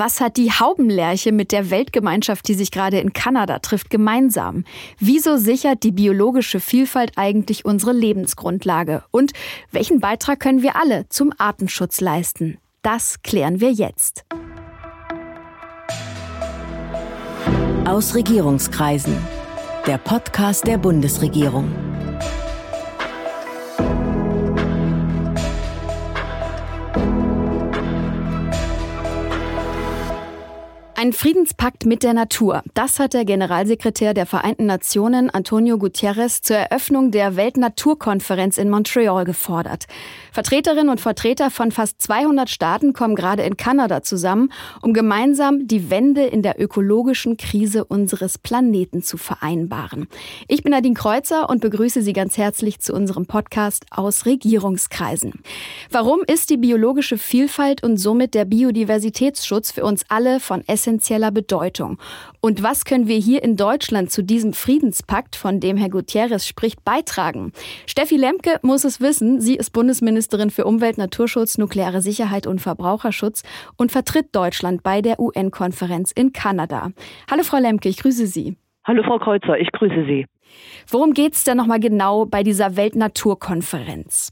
Was hat die Haubenlerche mit der Weltgemeinschaft, die sich gerade in Kanada trifft, gemeinsam? Wieso sichert die biologische Vielfalt eigentlich unsere Lebensgrundlage? Und welchen Beitrag können wir alle zum Artenschutz leisten? Das klären wir jetzt. Aus Regierungskreisen. Der Podcast der Bundesregierung. Ein Friedenspakt mit der Natur. Das hat der Generalsekretär der Vereinten Nationen, Antonio Guterres, zur Eröffnung der Weltnaturkonferenz in Montreal gefordert. Vertreterinnen und Vertreter von fast 200 Staaten kommen gerade in Kanada zusammen, um gemeinsam die Wende in der ökologischen Krise unseres Planeten zu vereinbaren. Ich bin Nadine Kreuzer und begrüße Sie ganz herzlich zu unserem Podcast aus Regierungskreisen. Warum ist die biologische Vielfalt und somit der Biodiversitätsschutz für uns alle von essentieller essentieller Bedeutung. Und was können wir hier in Deutschland zu diesem Friedenspakt, von dem Herr Gutierrez spricht, beitragen? Steffi Lemke muss es wissen. Sie ist Bundesministerin für Umwelt, Naturschutz, nukleare Sicherheit und Verbraucherschutz und vertritt Deutschland bei der UN-Konferenz in Kanada. Hallo Frau Lemke, ich grüße Sie. Hallo Frau Kreuzer, ich grüße Sie. Worum geht es denn nochmal genau bei dieser Weltnaturkonferenz?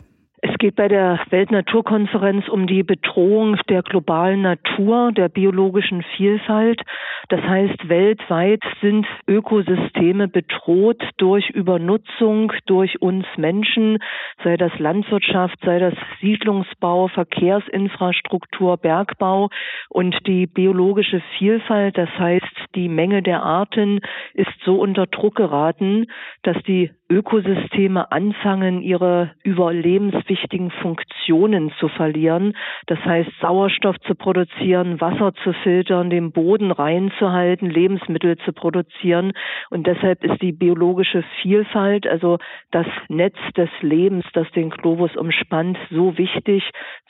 Es geht bei der Weltnaturkonferenz um die Bedrohung der globalen Natur, der biologischen Vielfalt. Das heißt, weltweit sind Ökosysteme bedroht durch Übernutzung durch uns Menschen, sei das Landwirtschaft, sei das Siedlungsbau, Verkehrsinfrastruktur, Bergbau und die biologische Vielfalt, das heißt die Menge der Arten, ist so unter Druck geraten, dass die Ökosysteme anfangen, ihre überlebenswichtigen Funktionen zu verlieren. Das heißt, Sauerstoff zu produzieren, Wasser zu filtern, den Boden reinzuhalten, Lebensmittel zu produzieren. Und deshalb ist die biologische Vielfalt, also das Netz des Lebens, das den Globus umspannt, so wichtig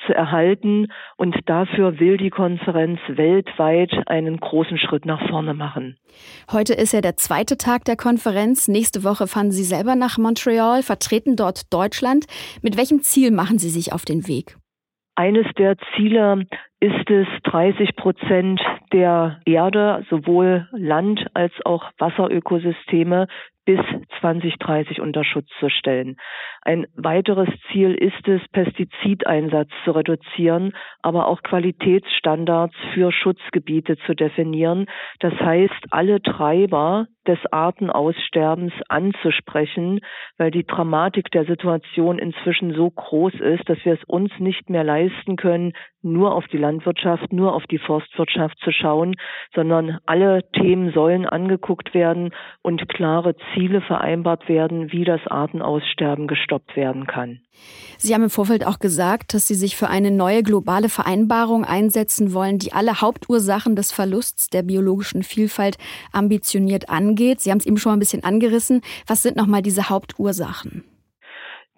zu erhalten. Und dafür will die Konferenz weltweit einen großen Schritt nach vorne machen. Heute ist ja der zweite Tag der Konferenz. Nächste Woche fahren Sie selber nach Montreal, vertreten dort Deutschland. Mit welchem Ziel machen Sie sich auf den Weg? Eines der Ziele ist es, 30 Prozent der Erde, sowohl Land als auch Wasserökosysteme, bis 2030 unter Schutz zu stellen. Ein weiteres Ziel ist es, Pestizideinsatz zu reduzieren, aber auch Qualitätsstandards für Schutzgebiete zu definieren. Das heißt, alle Treiber des Artenaussterbens anzusprechen, weil die Dramatik der Situation inzwischen so groß ist, dass wir es uns nicht mehr leisten können, nur auf die Landwirtschaft, nur auf die Forstwirtschaft zu schauen, sondern alle Themen sollen angeguckt werden und klare Ziele vereinbart werden, wie das Artenaussterben gestoppt werden kann. Sie haben im Vorfeld auch gesagt, dass Sie sich für eine neue globale Vereinbarung einsetzen wollen, die alle Hauptursachen des Verlusts der biologischen Vielfalt ambitioniert angeht. Sie haben es eben schon mal ein bisschen angerissen. Was sind nochmal diese Hauptursachen?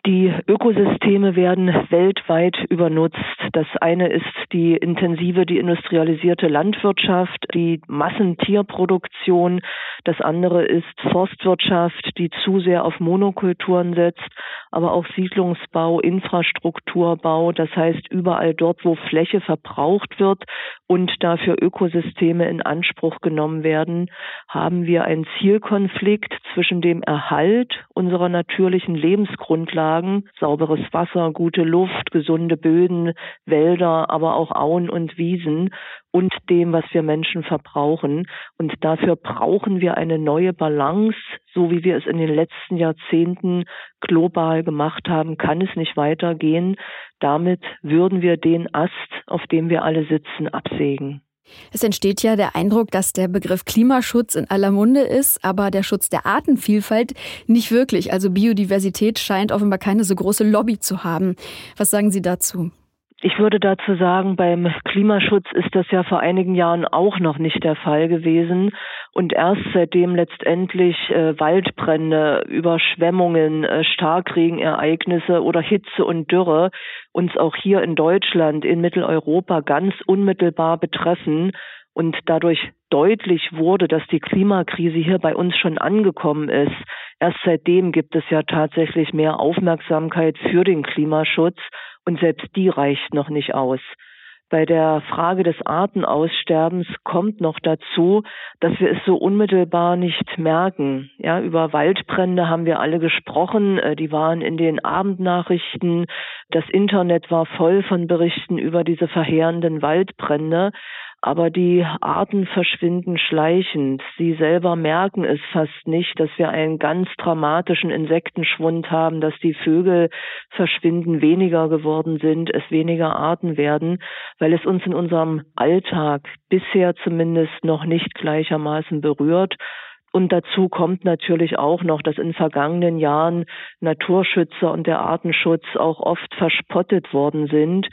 Die Ökosysteme werden weltweit übernutzt. Das eine ist die intensive, die industrialisierte Landwirtschaft, die Massentierproduktion. Das andere ist Forstwirtschaft, die zu sehr auf Monokulturen setzt, aber auch Siedlungsbau, Infrastrukturbau. Das heißt, überall dort, wo Fläche verbraucht wird und dafür Ökosysteme in Anspruch genommen werden, haben wir einen Zielkonflikt zwischen dem Erhalt unserer natürlichen Lebensgrundlagen sagen, sauberes Wasser, gute Luft, gesunde Böden, Wälder, aber auch Auen und Wiesen und dem, was wir Menschen verbrauchen. Und dafür brauchen wir eine neue Balance, so wie wir es in den letzten Jahrzehnten global gemacht haben, kann es nicht weitergehen. Damit würden wir den Ast, auf dem wir alle sitzen, absägen. Es entsteht ja der Eindruck, dass der Begriff Klimaschutz in aller Munde ist, aber der Schutz der Artenvielfalt nicht wirklich. Also Biodiversität scheint offenbar keine so große Lobby zu haben. Was sagen Sie dazu? Ich würde dazu sagen, beim Klimaschutz ist das ja vor einigen Jahren auch noch nicht der Fall gewesen. Und erst seitdem letztendlich äh, Waldbrände, Überschwemmungen, äh, Starkregenereignisse oder Hitze und Dürre uns auch hier in Deutschland, in Mitteleuropa ganz unmittelbar betreffen und dadurch deutlich wurde, dass die Klimakrise hier bei uns schon angekommen ist. Erst seitdem gibt es ja tatsächlich mehr Aufmerksamkeit für den Klimaschutz und selbst die reicht noch nicht aus. Bei der Frage des Artenaussterbens kommt noch dazu, dass wir es so unmittelbar nicht merken. Ja, über Waldbrände haben wir alle gesprochen. Äh, die waren in den Abendnachrichten. Das Internet war voll von Berichten über diese verheerenden Waldbrände aber die Arten verschwinden schleichend. Sie selber merken es fast nicht, dass wir einen ganz dramatischen Insektenschwund haben, dass die Vögel verschwinden, weniger geworden sind, es weniger Arten werden, weil es uns in unserem Alltag bisher zumindest noch nicht gleichermaßen berührt. Und dazu kommt natürlich auch noch, dass in vergangenen Jahren Naturschützer und der Artenschutz auch oft verspottet worden sind,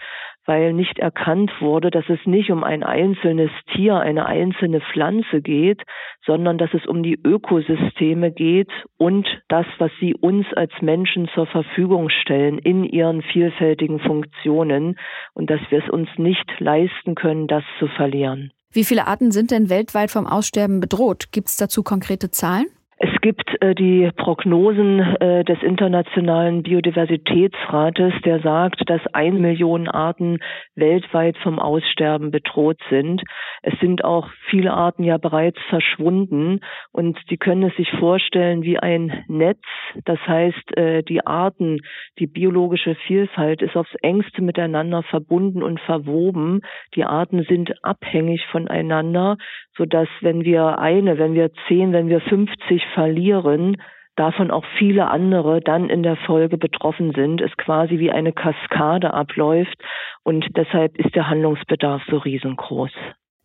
weil nicht erkannt wurde, dass es nicht um ein einzelnes Tier, eine einzelne Pflanze geht, sondern dass es um die Ökosysteme geht und das, was sie uns als Menschen zur Verfügung stellen in ihren vielfältigen Funktionen und dass wir es uns nicht leisten können, das zu verlieren. Wie viele Arten sind denn weltweit vom Aussterben bedroht? Gibt es dazu konkrete Zahlen? Es gibt äh, die Prognosen äh, des Internationalen Biodiversitätsrates, der sagt, dass ein Million Arten weltweit vom Aussterben bedroht sind. Es sind auch viele Arten ja bereits verschwunden und Sie können es sich vorstellen wie ein Netz. Das heißt, äh, die Arten, die biologische Vielfalt ist aufs engste miteinander verbunden und verwoben. Die Arten sind abhängig voneinander, so dass wenn wir eine, wenn wir zehn, wenn wir 50 verlieren, davon auch viele andere dann in der Folge betroffen sind, es quasi wie eine Kaskade abläuft und deshalb ist der Handlungsbedarf so riesengroß.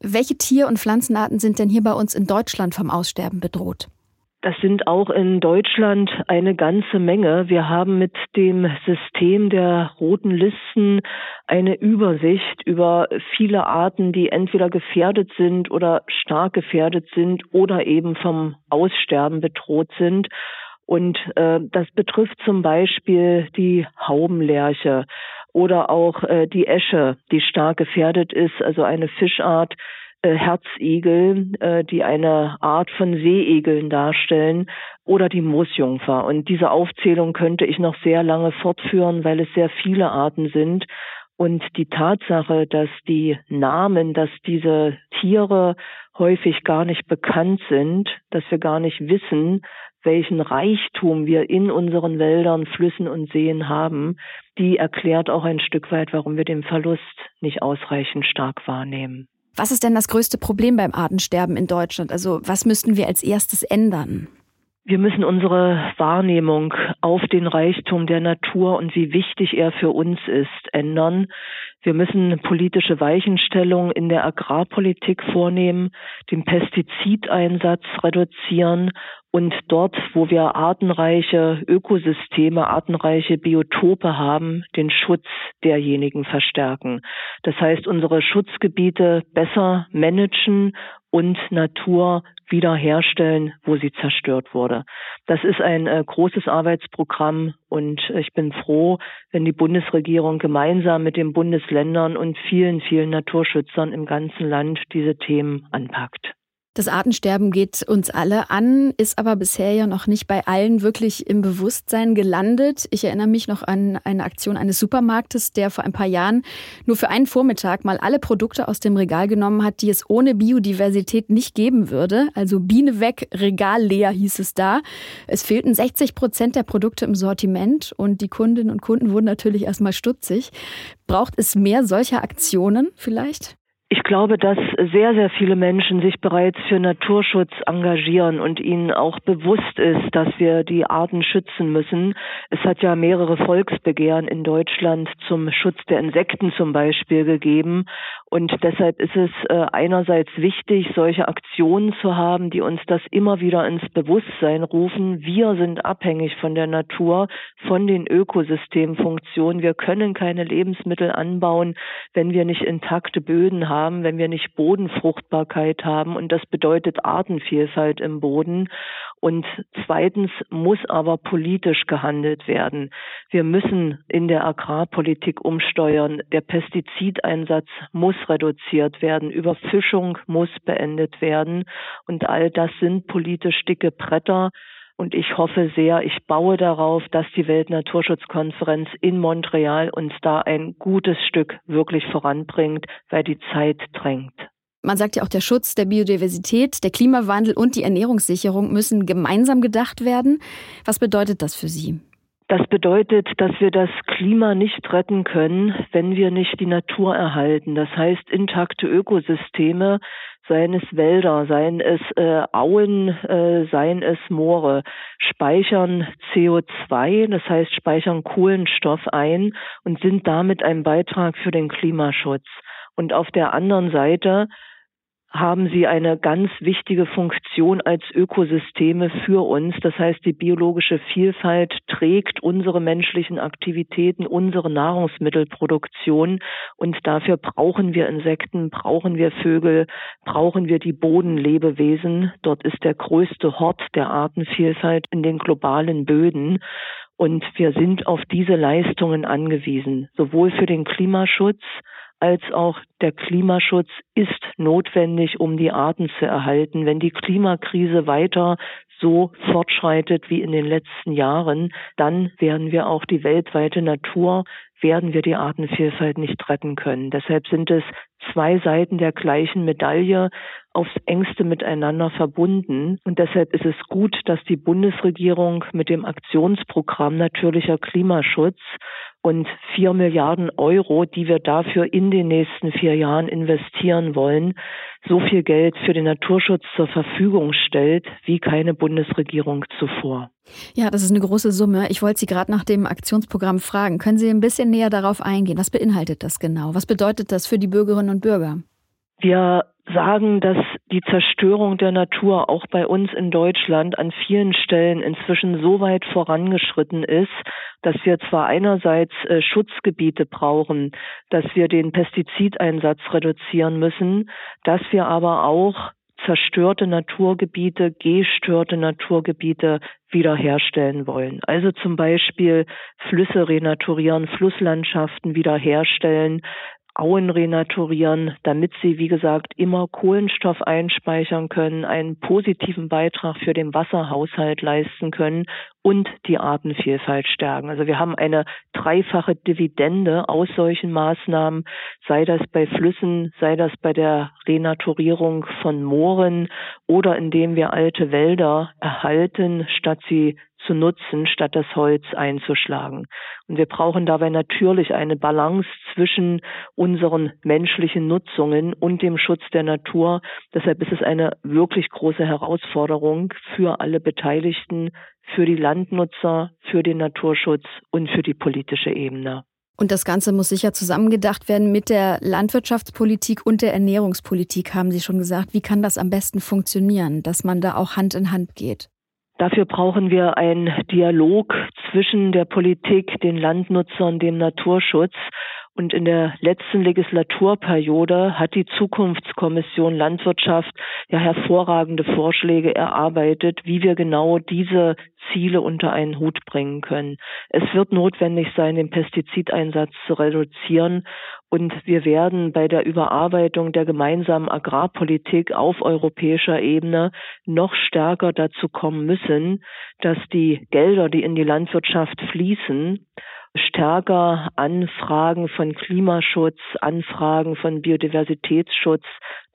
Welche Tier- und Pflanzenarten sind denn hier bei uns in Deutschland vom Aussterben bedroht? Das sind auch in Deutschland eine ganze Menge. Wir haben mit dem System der roten Listen eine Übersicht über viele Arten, die entweder gefährdet sind oder stark gefährdet sind oder eben vom Aussterben bedroht sind. Und äh, das betrifft zum Beispiel die Haubenlerche oder auch äh, die Esche, die stark gefährdet ist, also eine Fischart, äh, Herzigel, äh, die eine Art von Seeigeln darstellen, oder die Moosjungfer. Und diese Aufzählung könnte ich noch sehr lange fortführen, weil es sehr viele Arten sind. Und die Tatsache, dass die Namen, dass diese Tiere häufig gar nicht bekannt sind, dass wir gar nicht wissen, welchen Reichtum wir in unseren Wäldern, Flüssen und Seen haben, die erklärt auch ein Stück weit, warum wir den Verlust nicht ausreichend stark wahrnehmen. Was ist denn das größte Problem beim Artensterben in Deutschland? Also was müssten wir als erstes ändern? Wir müssen unsere Wahrnehmung auf den Reichtum der Natur und wie wichtig er für uns ist ändern. Wir müssen politische Weichenstellungen in der Agrarpolitik vornehmen, den Pestizideinsatz reduzieren und dort, wo wir artenreiche Ökosysteme, artenreiche Biotope haben, den Schutz derjenigen verstärken. Das heißt, unsere Schutzgebiete besser managen und Natur wiederherstellen, wo sie zerstört wurde. Das ist ein äh, großes Arbeitsprogramm und ich bin froh, wenn die Bundesregierung gemeinsam mit den Bundesländern und vielen, vielen Naturschützern im ganzen Land diese Themen anpackt. Das Artensterben geht uns alle an, ist aber bisher ja noch nicht bei allen wirklich im Bewusstsein gelandet. Ich erinnere mich noch an eine Aktion eines Supermarktes, der vor ein paar Jahren nur für einen Vormittag mal alle Produkte aus dem Regal genommen hat, die es ohne Biodiversität nicht geben würde. Also Biene weg, Regal leer hieß es da. Es fehlten 60 Prozent der Produkte im Sortiment und die Kundinnen und Kunden wurden natürlich erstmal stutzig. Braucht es mehr solcher Aktionen vielleicht? Ich glaube, dass sehr, sehr viele Menschen sich bereits für Naturschutz engagieren und ihnen auch bewusst ist, dass wir die Arten schützen müssen. Es hat ja mehrere Volksbegehren in Deutschland zum Schutz der Insekten zum Beispiel gegeben. Und deshalb ist es äh, einerseits wichtig, solche Aktionen zu haben, die uns das immer wieder ins Bewusstsein rufen. Wir sind abhängig von der Natur, von den Ökosystemfunktionen. Wir können keine Lebensmittel anbauen, wenn wir nicht intakte Böden haben haben, wenn wir nicht Bodenfruchtbarkeit haben. Und das bedeutet Artenvielfalt im Boden. Und zweitens muss aber politisch gehandelt werden. Wir müssen in der Agrarpolitik umsteuern. Der Pestizideinsatz muss reduziert werden. Überfischung muss beendet werden. Und all das sind politisch dicke Bretter. Und ich hoffe sehr, ich baue darauf, dass die Weltnaturschutzkonferenz in Montreal uns da ein gutes Stück wirklich voranbringt, weil die Zeit drängt. Man sagt ja auch, der Schutz der Biodiversität, der Klimawandel und die Ernährungssicherung müssen gemeinsam gedacht werden. Was bedeutet das für Sie? Das bedeutet, dass wir das Klima nicht retten können, wenn wir nicht die Natur erhalten. Das heißt, intakte Ökosysteme, seien es Wälder, seien es äh, Auen, äh, seien es Moore, speichern CO2, das heißt speichern Kohlenstoff ein und sind damit ein Beitrag für den Klimaschutz. Und auf der anderen Seite haben sie eine ganz wichtige Funktion als Ökosysteme für uns. Das heißt, die biologische Vielfalt trägt unsere menschlichen Aktivitäten, unsere Nahrungsmittelproduktion und dafür brauchen wir Insekten, brauchen wir Vögel, brauchen wir die Bodenlebewesen. Dort ist der größte Hort der Artenvielfalt in den globalen Böden. Und wir sind auf diese Leistungen angewiesen, sowohl für den Klimaschutz, als auch der Klimaschutz ist notwendig, um die Arten zu erhalten. Wenn die Klimakrise weiter so fortschreitet wie in den letzten Jahren, dann werden wir auch die weltweite Natur, werden wir die Artenvielfalt nicht retten können. Deshalb sind es zwei Seiten der gleichen Medaille aufs engste miteinander verbunden. Und deshalb ist es gut, dass die Bundesregierung mit dem Aktionsprogramm natürlicher Klimaschutz und vier Milliarden Euro, die wir dafür in den nächsten vier Jahren investieren wollen, so viel Geld für den Naturschutz zur Verfügung stellt wie keine Bundesregierung zuvor. Ja, das ist eine große Summe. Ich wollte Sie gerade nach dem Aktionsprogramm fragen. Können Sie ein bisschen näher darauf eingehen? Was beinhaltet das genau? Was bedeutet das für die Bürgerinnen und Bürger? Wir sagen, dass die Zerstörung der Natur auch bei uns in Deutschland an vielen Stellen inzwischen so weit vorangeschritten ist, dass wir zwar einerseits äh, Schutzgebiete brauchen, dass wir den Pestizideinsatz reduzieren müssen, dass wir aber auch zerstörte Naturgebiete, gestörte Naturgebiete wiederherstellen wollen. Also zum Beispiel Flüsse renaturieren, Flusslandschaften wiederherstellen, Auen renaturieren, damit sie, wie gesagt, immer Kohlenstoff einspeichern können, einen positiven Beitrag für den Wasserhaushalt leisten können und die Artenvielfalt stärken. Also wir haben eine dreifache Dividende aus solchen Maßnahmen, sei das bei Flüssen, sei das bei der Renaturierung von Mooren oder indem wir alte Wälder erhalten, statt sie zu nutzen, statt das Holz einzuschlagen. Und wir brauchen dabei natürlich eine Balance zwischen unseren menschlichen Nutzungen und dem Schutz der Natur. Deshalb ist es eine wirklich große Herausforderung für alle Beteiligten, für die Landnutzer, für den Naturschutz und für die politische Ebene. Und das Ganze muss sicher zusammengedacht werden mit der Landwirtschaftspolitik und der Ernährungspolitik, haben Sie schon gesagt. Wie kann das am besten funktionieren, dass man da auch Hand in Hand geht? Dafür brauchen wir einen Dialog zwischen der Politik, den Landnutzern, dem Naturschutz. Und in der letzten Legislaturperiode hat die Zukunftskommission Landwirtschaft ja hervorragende Vorschläge erarbeitet, wie wir genau diese Ziele unter einen Hut bringen können. Es wird notwendig sein, den Pestizideinsatz zu reduzieren und wir werden bei der Überarbeitung der gemeinsamen Agrarpolitik auf europäischer Ebene noch stärker dazu kommen müssen, dass die Gelder, die in die Landwirtschaft fließen, stärker Anfragen von Klimaschutz, Anfragen von Biodiversitätsschutz,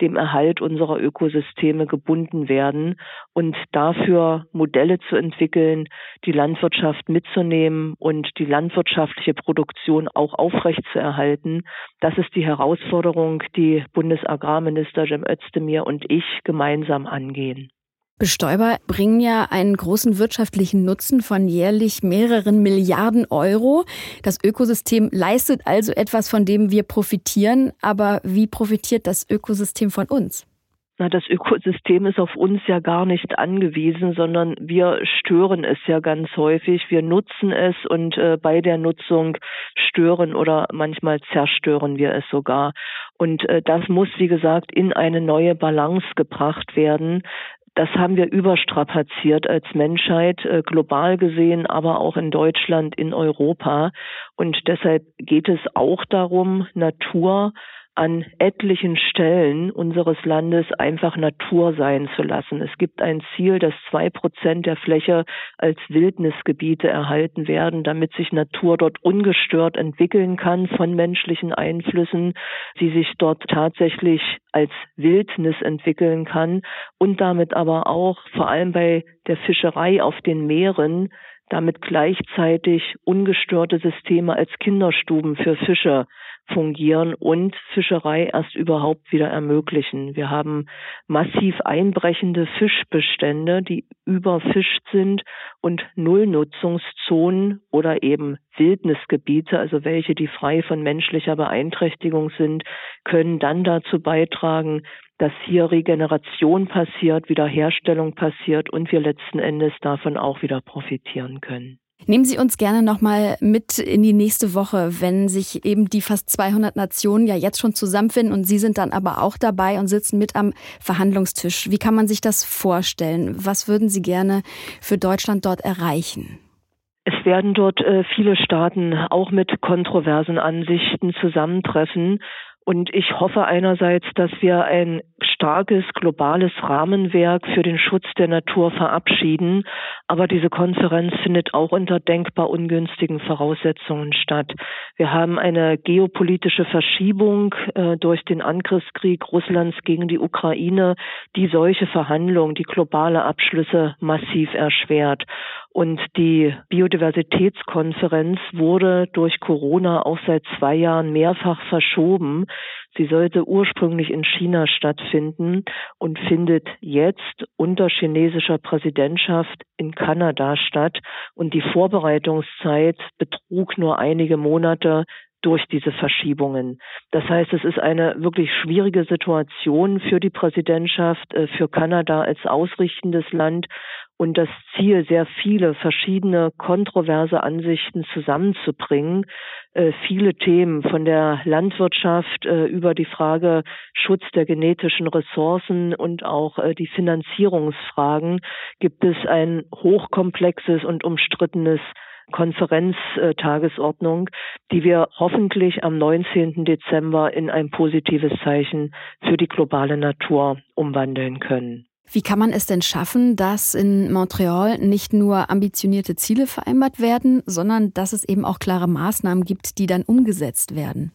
dem Erhalt unserer Ökosysteme gebunden werden und dafür Modelle zu entwickeln, die Landwirtschaft mitzunehmen und die landwirtschaftliche Produktion auch aufrechtzuerhalten. Das ist die Herausforderung, die Bundesagrarminister Cem Özdemir und ich gemeinsam angehen. Bestäuber bringen ja einen großen wirtschaftlichen Nutzen von jährlich mehreren Milliarden Euro. Das Ökosystem leistet also etwas, von dem wir profitieren. Aber wie profitiert das Ökosystem von uns? Na, das Ökosystem ist auf uns ja gar nicht angewiesen, sondern wir stören es ja ganz häufig. Wir nutzen es und äh, bei der Nutzung stören oder manchmal zerstören wir es sogar. Und äh, das muss, wie gesagt, in eine neue Balance gebracht werden. Das haben wir überstrapaziert als Menschheit, äh, global gesehen, aber auch in Deutschland, in Europa. Und deshalb geht es auch darum, Natur an etlichen Stellen unseres Landes einfach Natur sein zu lassen. Es gibt ein Ziel, dass zwei Prozent der Fläche als Wildnisgebiete erhalten werden, damit sich Natur dort ungestört entwickeln kann von menschlichen Einflüssen, sie sich dort tatsächlich als Wildnis entwickeln kann und damit aber auch vor allem bei der Fischerei auf den Meeren damit gleichzeitig ungestörte Systeme als Kinderstuben für Fische fungieren und Fischerei erst überhaupt wieder ermöglichen. Wir haben massiv einbrechende Fischbestände, die überfischt sind und Nullnutzungszonen oder eben Wildnisgebiete, also welche, die frei von menschlicher Beeinträchtigung sind, können dann dazu beitragen, dass hier Regeneration passiert, Wiederherstellung passiert und wir letzten Endes davon auch wieder profitieren können. Nehmen Sie uns gerne nochmal mit in die nächste Woche, wenn sich eben die fast 200 Nationen ja jetzt schon zusammenfinden und Sie sind dann aber auch dabei und sitzen mit am Verhandlungstisch. Wie kann man sich das vorstellen? Was würden Sie gerne für Deutschland dort erreichen? Es werden dort äh, viele Staaten auch mit kontroversen Ansichten zusammentreffen. Und ich hoffe einerseits, dass wir ein starkes globales Rahmenwerk für den Schutz der Natur verabschieden. Aber diese Konferenz findet auch unter denkbar ungünstigen Voraussetzungen statt. Wir haben eine geopolitische Verschiebung äh, durch den Angriffskrieg Russlands gegen die Ukraine, die solche Verhandlungen, die globale Abschlüsse massiv erschwert. Und die Biodiversitätskonferenz wurde durch Corona auch seit zwei Jahren mehrfach verschoben. Sie sollte ursprünglich in China stattfinden und findet jetzt unter chinesischer Präsidentschaft in Kanada statt. Und die Vorbereitungszeit betrug nur einige Monate durch diese Verschiebungen. Das heißt, es ist eine wirklich schwierige Situation für die Präsidentschaft, äh, für Kanada als ausrichtendes Land und das Ziel, sehr viele verschiedene kontroverse Ansichten zusammenzubringen. Äh, viele Themen von der Landwirtschaft äh, über die Frage Schutz der genetischen Ressourcen und auch die Finanzierungsfragen gibt es ein hochkomplexes und umstrittenes Konferenztagesordnung, die wir hoffentlich am 19. Dezember in ein positives Zeichen für die globale Natur umwandeln können. Wie kann man es denn schaffen, dass in Montreal nicht nur ambitionierte Ziele vereinbart werden, sondern dass es eben auch klare Maßnahmen gibt, die dann umgesetzt werden?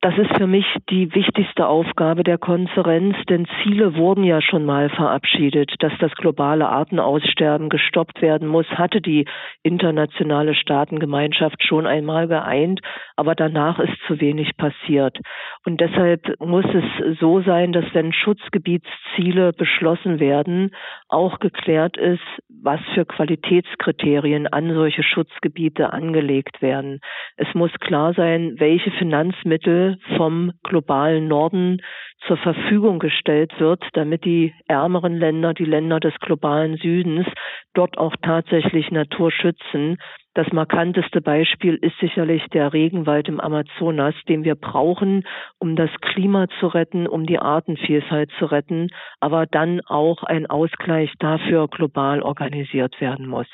Das ist für mich die wichtigste Aufgabe der Konferenz, denn Ziele wurden ja schon mal verabschiedet. Dass das globale Artenaussterben gestoppt werden muss, hatte die internationale Staatengemeinschaft schon einmal geeint, aber danach ist zu wenig passiert. Und deshalb muss es so sein, dass wenn Schutzgebietsziele beschlossen werden, auch geklärt ist, was für Qualitätskriterien an solche Schutzgebiete angelegt werden. Es muss klar sein, welche Finanzmittel vom globalen Norden zur Verfügung gestellt wird, damit die ärmeren Länder, die Länder des globalen Südens dort auch tatsächlich Natur schützen. Das markanteste Beispiel ist sicherlich der Regenwald im Amazonas, den wir brauchen, um das Klima zu retten, um die Artenvielfalt zu retten, aber dann auch ein Ausgleich dafür global organisiert werden muss.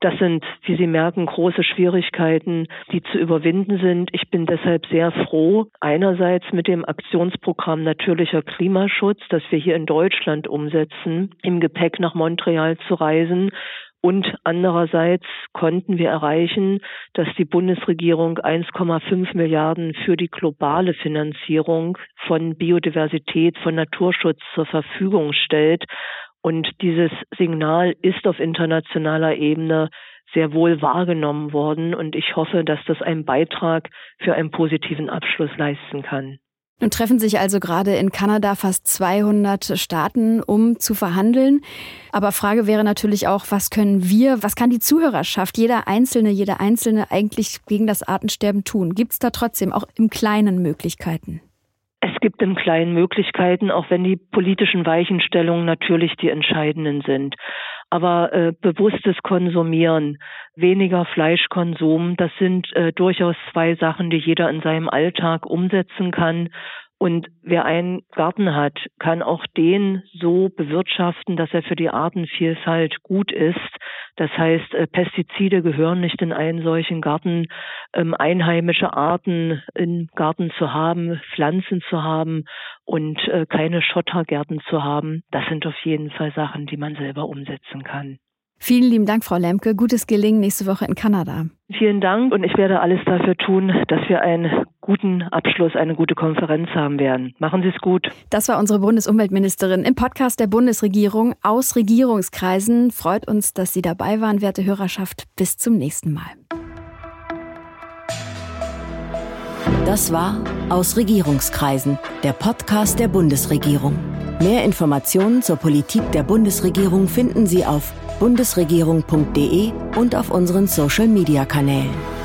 Das sind, wie Sie merken, große Schwierigkeiten, die zu überwinden sind. Ich bin deshalb sehr froh, einerseits mit dem Aktionsprogramm Natürlicher Klimaschutz, das wir hier in Deutschland umsetzen, im Gepäck nach Montreal zu reisen und andererseits konnten wir erreichen, dass die Bundesregierung 1,5 Milliarden für die globale Finanzierung von Biodiversität, von Naturschutz zur Verfügung stellt. Und dieses Signal ist auf internationaler Ebene sehr wohl wahrgenommen worden. Und ich hoffe, dass das einen Beitrag für einen positiven Abschluss leisten kann. Nun treffen sich also gerade in Kanada fast 200 Staaten, um zu verhandeln. Aber Frage wäre natürlich auch, was können wir, was kann die Zuhörerschaft, jeder Einzelne, jeder Einzelne eigentlich gegen das Artensterben tun? Gibt es da trotzdem auch im Kleinen Möglichkeiten? Es gibt im Kleinen Möglichkeiten, auch wenn die politischen Weichenstellungen natürlich die entscheidenden sind. Aber äh, bewusstes Konsumieren, weniger Fleischkonsum, das sind äh, durchaus zwei Sachen, die jeder in seinem Alltag umsetzen kann. Und wer einen Garten hat, kann auch den so bewirtschaften, dass er für die Artenvielfalt gut ist. Das heißt, äh, Pestizide gehören nicht in einen solchen Garten. Ähm, einheimische Arten im Garten zu haben, Pflanzen zu haben und äh, keine Schottergärten zu haben, das sind auf jeden Fall Sachen, die man selber umsetzen kann. Vielen lieben Dank, Frau Lemke. Gutes Gelingen nächste Woche in Kanada. Vielen Dank und ich werde alles dafür tun, dass wir einen guten Abschluss, eine gute Konferenz haben werden. Machen Sie es gut. Das war unsere Bundesumweltministerin im Podcast der Bundesregierung aus Regierungskreisen. Freut uns, dass Sie dabei waren, werte Hörerschaft. Bis zum nächsten Mal. Das war Aus Regierungskreisen, der Podcast der Bundesregierung. Mehr Informationen zur Politik der Bundesregierung finden Sie auf bundesregierung.de und auf unseren Social-Media-Kanälen.